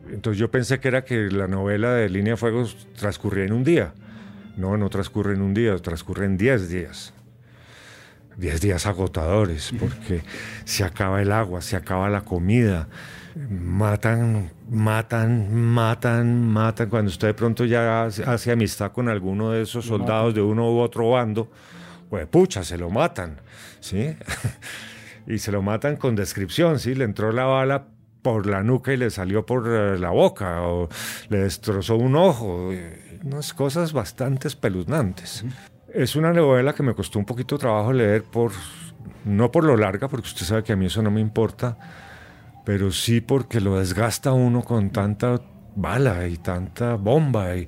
entonces yo pensé que era que la novela de Línea de Fuego transcurría en un día. No, no transcurre en un día, transcurre en diez días. 10 días agotadores, porque se acaba el agua, se acaba la comida, matan, matan, matan, matan. Cuando usted de pronto ya hace amistad con alguno de esos soldados de uno u otro bando, pues pucha, se lo matan, ¿sí? [laughs] y se lo matan con descripción, ¿sí? Le entró la bala por la nuca y le salió por eh, la boca, o le destrozó un ojo, unas cosas bastante espeluznantes. Es una novela que me costó un poquito de trabajo leer, por, no por lo larga, porque usted sabe que a mí eso no me importa, pero sí porque lo desgasta uno con tanta bala y tanta bomba y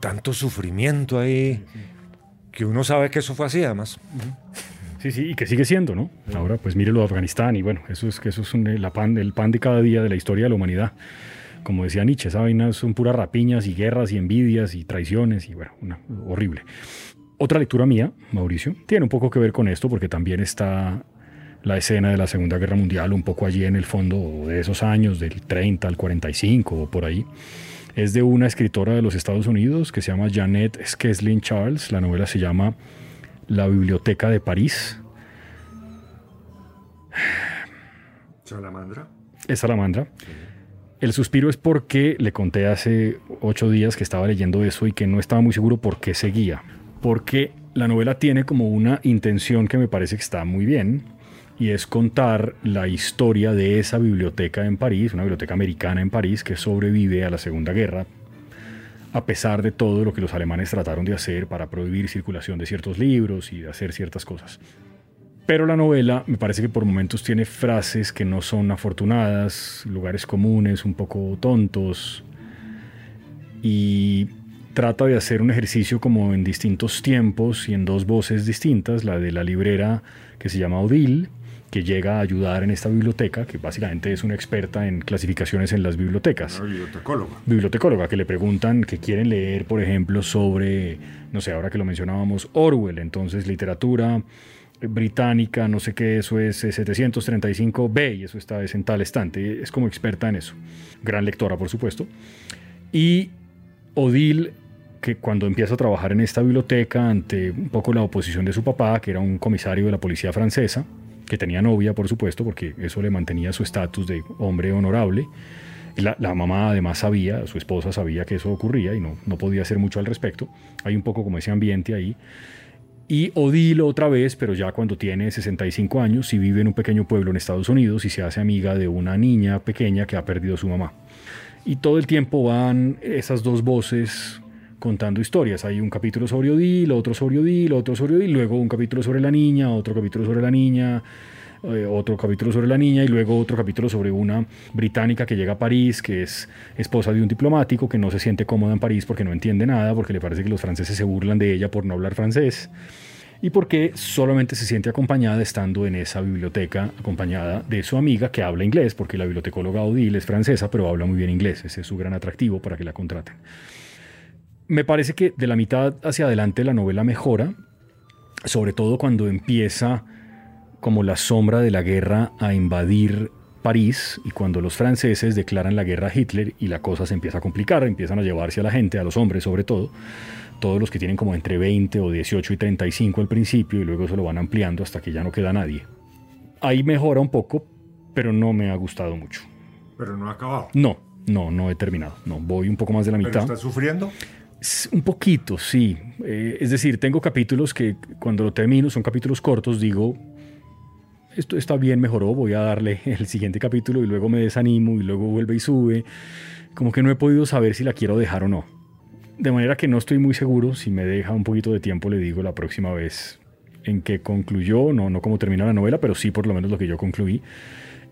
tanto sufrimiento ahí, que uno sabe que eso fue así además. Sí, sí, y que sigue siendo, ¿no? Ahora, pues mire lo de Afganistán y bueno, eso es que eso es la pan, el pan de cada día de la historia de la humanidad. Como decía Nietzsche, esa vaina son puras rapiñas y guerras y envidias y traiciones y bueno, una, horrible. Otra lectura mía, Mauricio, tiene un poco que ver con esto porque también está la escena de la Segunda Guerra Mundial un poco allí en el fondo de esos años, del 30 al 45 o por ahí. Es de una escritora de los Estados Unidos que se llama Janet Skeslin Charles. La novela se llama La Biblioteca de París. Salamandra. Es Salamandra. El suspiro es porque le conté hace ocho días que estaba leyendo eso y que no estaba muy seguro por qué seguía porque la novela tiene como una intención que me parece que está muy bien, y es contar la historia de esa biblioteca en París, una biblioteca americana en París que sobrevive a la Segunda Guerra, a pesar de todo lo que los alemanes trataron de hacer para prohibir circulación de ciertos libros y hacer ciertas cosas. Pero la novela me parece que por momentos tiene frases que no son afortunadas, lugares comunes, un poco tontos, y trata de hacer un ejercicio como en distintos tiempos y en dos voces distintas, la de la librera que se llama Odile, que llega a ayudar en esta biblioteca, que básicamente es una experta en clasificaciones en las bibliotecas. Una bibliotecóloga. Bibliotecóloga, que le preguntan que quieren leer, por ejemplo, sobre, no sé, ahora que lo mencionábamos, Orwell, entonces literatura británica, no sé qué, eso es 735B y eso está en tal estante, es como experta en eso. Gran lectora, por supuesto. Y Odile que cuando empieza a trabajar en esta biblioteca ante un poco la oposición de su papá, que era un comisario de la policía francesa, que tenía novia, por supuesto, porque eso le mantenía su estatus de hombre honorable. La, la, mamá además sabía, su esposa sabía que eso ocurría y no, no podía hacer mucho al respecto. Hay un poco como ese ambiente ahí. Y Odile otra vez, pero ya cuando tiene 65 años y vive en un pequeño pueblo en Estados Unidos y se hace amiga de una niña pequeña que ha perdido a su mamá. Y todo el tiempo van esas dos voces contando historias. Hay un capítulo sobre Odile, otro sobre Odile, otro sobre Odile, luego un capítulo sobre la niña, otro capítulo sobre la niña, eh, otro capítulo sobre la niña y luego otro capítulo sobre una británica que llega a París, que es esposa de un diplomático, que no se siente cómoda en París porque no entiende nada, porque le parece que los franceses se burlan de ella por no hablar francés y porque solamente se siente acompañada estando en esa biblioteca, acompañada de su amiga que habla inglés, porque la bibliotecóloga Odile es francesa, pero habla muy bien inglés, ese es su gran atractivo para que la contraten. Me parece que de la mitad hacia adelante la novela mejora, sobre todo cuando empieza como la sombra de la guerra a invadir París y cuando los franceses declaran la guerra a Hitler y la cosa se empieza a complicar, empiezan a llevarse a la gente, a los hombres sobre todo, todos los que tienen como entre 20 o 18 y 35 al principio y luego se lo van ampliando hasta que ya no queda nadie. Ahí mejora un poco, pero no me ha gustado mucho. Pero no ha acabado. No, no, no he terminado. No, voy un poco más de la mitad. ¿Pero estás sufriendo? Un poquito, sí. Eh, es decir, tengo capítulos que cuando lo termino, son capítulos cortos, digo, esto está bien, mejoró, voy a darle [laughs] el siguiente capítulo y luego me desanimo y luego vuelve y sube. Como que no he podido saber si la quiero dejar o no. De manera que no estoy muy seguro, si me deja un poquito de tiempo le digo la próxima vez en qué concluyó, no, no cómo termina la novela, pero sí por lo menos lo que yo concluí.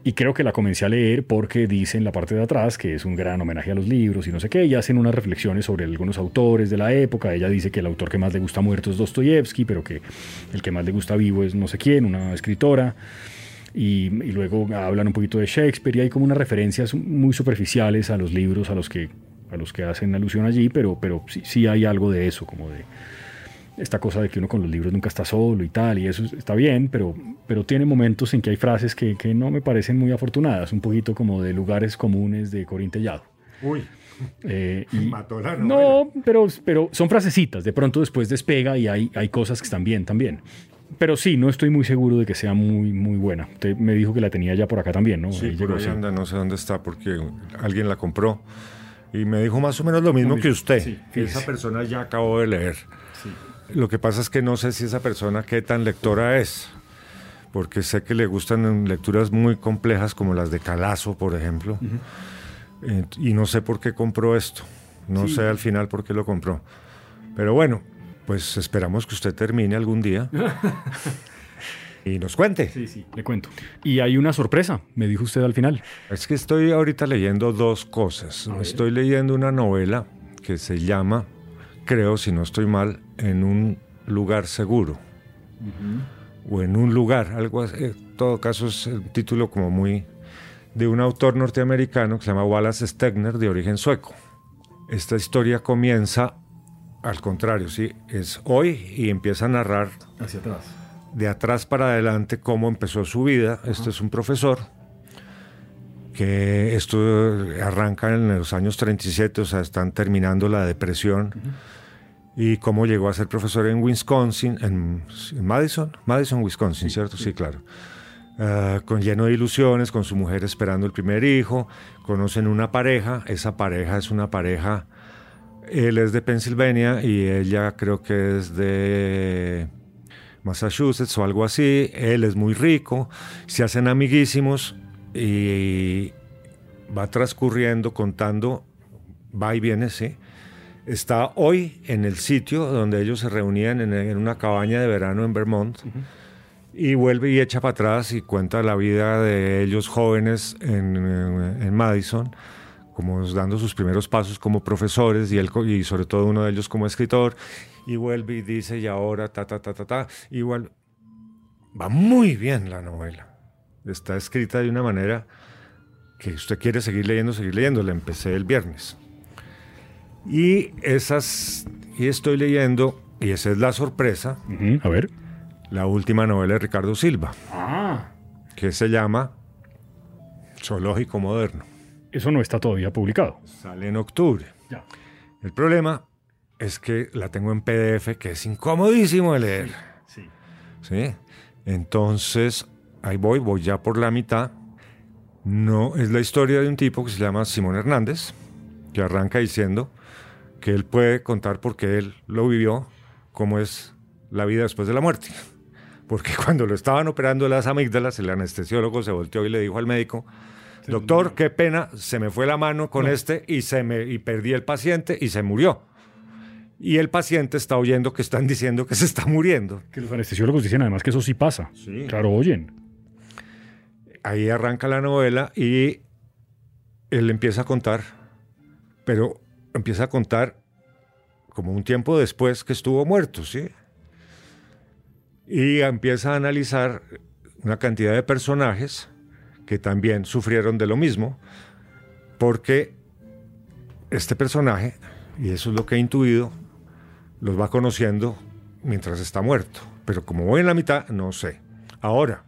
Y creo que la comencé a leer porque dice en la parte de atrás que es un gran homenaje a los libros y no sé qué, y hacen unas reflexiones sobre algunos autores de la época. Ella dice que el autor que más le gusta muerto es Dostoyevsky, pero que el que más le gusta vivo es no sé quién, una escritora. Y, y, luego hablan un poquito de Shakespeare y hay como unas referencias muy superficiales a los libros a los que, a los que hacen alusión allí, pero, pero sí, sí hay algo de eso, como de esta cosa de que uno con los libros nunca está solo y tal, y eso está bien, pero, pero tiene momentos en que hay frases que, que no me parecen muy afortunadas, un poquito como de lugares comunes de Corintellado. Uy. Eh, y, [laughs] no, pero, pero son frasecitas, de pronto después despega y hay, hay cosas que están bien también. Pero sí, no estoy muy seguro de que sea muy, muy buena. Usted me dijo que la tenía ya por acá también, ¿no? Sí, por ahí anda, no sé dónde está porque alguien la compró y me dijo más o menos lo mismo, que usted, que esa persona ya acabó de leer. Lo que pasa es que no sé si esa persona qué tan lectora es, porque sé que le gustan lecturas muy complejas como las de Calazo, por ejemplo, eh, y no sé por qué compró esto, no sé al final por qué lo compró. Pero bueno, pues esperamos que usted termine algún día. [laughs] y nos cuente. Sí, sí, le cuento. Y hay una sorpresa, me dijo usted al final. Es que estoy ahorita leyendo dos cosas. Estoy leyendo una novela que se llama creo, si no estoy mal, en un lugar seguro. O en un lugar, algo así. En todo caso es un título como muy de un autor norteamericano que se llama Wallace Stegner, de origen sueco. Esta historia comienza al contrario, sí, es hoy y empieza a narrar hacia atrás. De atrás para adelante cómo empezó su vida. Este es un profesor que esto arranca en los años 37, o sea, están terminando la depresión y cómo llegó a ser profesor en Wisconsin, en, Madison, Madison, Wisconsin, ¿cierto? Sí, claro. Ah, con lleno de ilusiones, con su mujer esperando el primer hijo, conocen una pareja, esa pareja es una pareja, él es de Pensilvania y ella creo que es de Massachusetts o algo así, él es muy rico, se hacen amiguísimos y va transcurriendo contando, va y viene, sí, está hoy en el sitio donde ellos se reunían en, una cabaña de verano en Vermont. Y vuelve y echa para atrás y cuenta la vida de ellos jóvenes en, Madison, como dando sus primeros pasos como profesores y, él, y sobre todo uno de ellos como escritor. Y vuelve y dice, y ahora, ta, ta, ta, ta, ta. Igual, va muy bien la novela. Está escrita de una manera que usted quiere seguir leyendo, seguir leyendo. La empecé el viernes. Y esas, y estoy leyendo, y esa es la sorpresa. A ver. La última novela de Ricardo Silva. Ah. Que se llama Zoológico Moderno. Eso no está todavía publicado. Sale en octubre. Ya. El problema es que la tengo en PDF, que es incomodísimo de leer. Sí. ¿Sí? Entonces, ahí voy, voy ya por la mitad. No, es la historia de un tipo que se llama Simón Hernández, que arranca diciendo, que él puede contar porque él lo vivió, cómo es la vida después de la muerte. [laughs] Porque cuando lo estaban operando las amígdalas, el anestesiólogo se volteó y le dijo al médico, doctor, qué pena, se me fue la mano con este y, se me, y perdí el paciente y se murió. Y el paciente está oyendo que están [laughs] diciendo que se está muriendo. Que los anestesiólogos dicen además que eso sí pasa. Sí. Claro, oyen. ahí arranca la novela y él empieza a contar, pero empieza a contar como un tiempo después que estuvo muerto, ¿sí? Y empieza a analizar una cantidad de personajes que también sufrieron de lo mismo, porque este personaje, y eso es lo que he intuido, los va conociendo mientras está muerto. Pero como voy en la mitad, no sé. Ahora,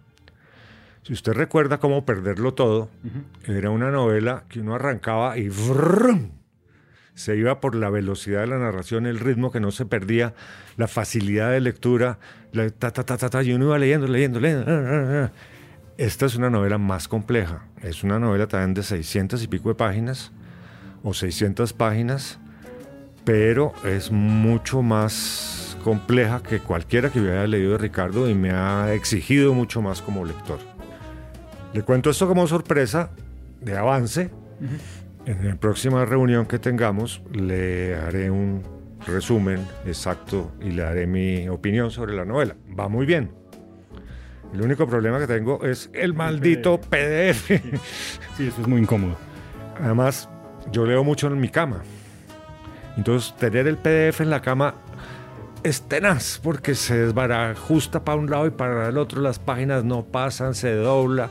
si usted recuerda cómo perderlo todo, era una novela que uno arrancaba y se iba por la velocidad de la narración, el ritmo que no se perdía, la facilidad de lectura, la ta, ta, ta, ta, y uno iba leyendo, leyendo, leyendo. Ah, ah, ah. Esta es una novela más compleja. Es una novela también de 600 y pico de páginas o 600 páginas, pero es mucho más compleja que cualquiera que hubiera leído de Ricardo y me ha exigido mucho más como lector. Le cuento esto como sorpresa de avance. En la próxima reunión que tengamos le haré un resumen exacto y le haré mi opinión sobre la novela. Va muy bien. El único problema que tengo es el maldito PDF. Sí, eso es muy incómodo. Además, yo leo mucho en mi cama. Entonces, tener el PDF en la cama es tenaz porque se desbarajusta para un lado y para el otro, las páginas no pasan, se dobla.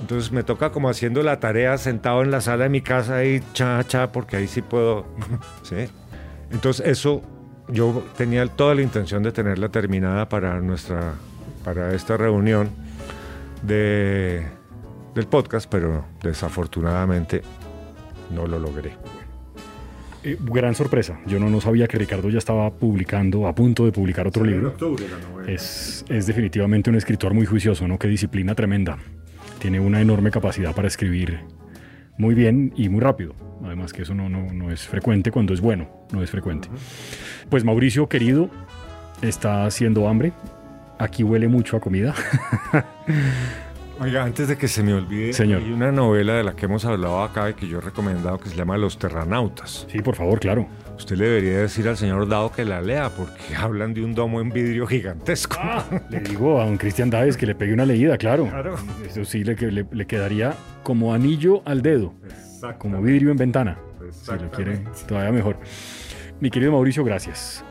Entonces me toca como haciendo la tarea sentado en la sala de mi casa y cha, cha, porque ahí sí puedo. [laughs] ¿sí? Entonces eso yo tenía toda la intención de tenerla terminada para, nuestra, para esta reunión de, del podcast, pero desafortunadamente no lo logré. Eh, gran sorpresa. Yo no, no sabía que Ricardo ya estaba publicando, a punto de publicar otro libro. Es, es definitivamente un escritor muy juicioso, ¿no? Qué disciplina tremenda tiene una enorme capacidad para escribir muy bien y muy rápido. Además que eso no, no, es frecuente cuando es bueno, no es frecuente. Pues Mauricio, querido, está haciendo hambre. Aquí huele mucho a comida. [laughs] Oiga, antes de que se me olvide, Señor. hay una novela de la que hemos hablado acá y que yo he recomendado que se llama Los Terranautas. Sí, por favor, claro. Usted le debería decir al señor Dado que la lea porque [laughs] hablan de un domo en vidrio gigantesco. Ah, le digo a don Cristian Daves que le pegue una leída, claro. Eso sí le, le, quedaría como anillo al dedo, como vidrio en ventana. Si lo quiere, todavía mejor. Mi querido Mauricio, gracias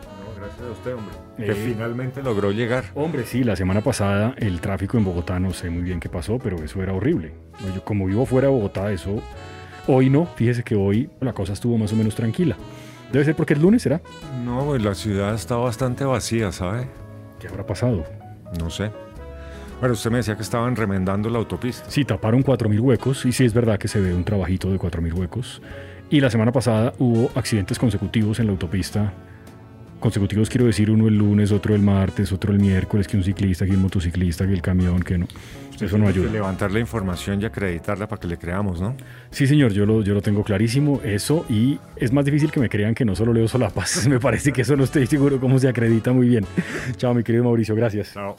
a usted, hombre. que eh, finalmente logró llegar. Hombre, sí, la semana pasada el tráfico en Bogotá no sé muy bien qué pasó, pero eso era horrible. Yo, como vivo fuera de Bogotá, eso. Hoy no, fíjese que hoy la cosa estuvo más o menos tranquila. Debe ser porque es lunes, ¿será? No, pues la ciudad está bastante vacía, ¿sabe? ¿Qué habrá pasado? No sé. Bueno, usted me decía que estaban remendando la autopista. Sí, taparon 4.000 huecos y sí es verdad que se ve un trabajito de 4.000 huecos. Y la semana pasada hubo accidentes consecutivos en la autopista consecutivos quiero decir uno el lunes, otro el martes, otro el miércoles, que un ciclista, que un motociclista, que el camión, que no. Eso no ayuda. levantar la información y acreditarla para que le creamos, ¿no? Sí, señor, yo lo, yo lo tengo clarísimo, eso, y es más difícil que me crean que no solo leo solapas. [laughs] me parece que eso no estoy seguro cómo se acredita muy bien. Chao, mi querido Mauricio, gracias. Chao.